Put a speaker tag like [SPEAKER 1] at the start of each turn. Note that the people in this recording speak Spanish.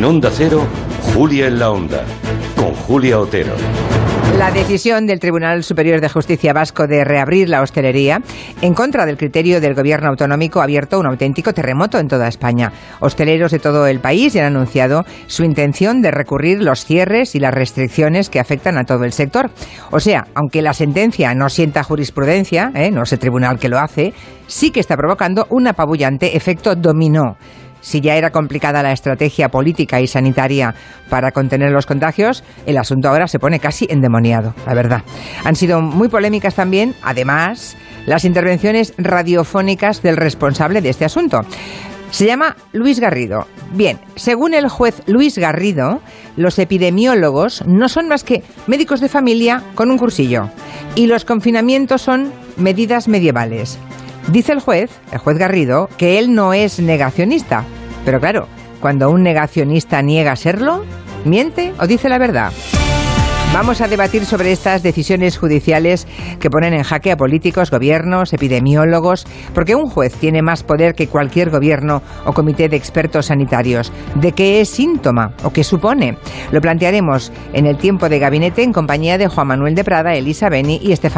[SPEAKER 1] En Onda Cero, Julia en la Onda, con Julia Otero.
[SPEAKER 2] La decisión del Tribunal Superior de Justicia Vasco de reabrir la hostelería en contra del criterio del gobierno autonómico ha abierto un auténtico terremoto en toda España. Hosteleros de todo el país han anunciado su intención de recurrir los cierres y las restricciones que afectan a todo el sector. O sea, aunque la sentencia no sienta jurisprudencia, ¿eh? no es el tribunal que lo hace, sí que está provocando un apabullante efecto dominó. Si ya era complicada la estrategia política y sanitaria para contener los contagios, el asunto ahora se pone casi endemoniado, la verdad. Han sido muy polémicas también, además, las intervenciones radiofónicas del responsable de este asunto. Se llama Luis Garrido. Bien, según el juez Luis Garrido, los epidemiólogos no son más que médicos de familia con un cursillo. Y los confinamientos son medidas medievales. Dice el juez, el juez Garrido, que él no es negacionista. Pero claro, cuando un negacionista niega serlo, ¿miente o dice la verdad? Vamos a debatir sobre estas decisiones judiciales que ponen en jaque a políticos, gobiernos, epidemiólogos, porque un juez tiene más poder que cualquier gobierno o comité de expertos sanitarios. ¿De qué es síntoma o qué supone? Lo plantearemos en el tiempo de gabinete en compañía de Juan Manuel de Prada, Elisa Beni y Estefanía.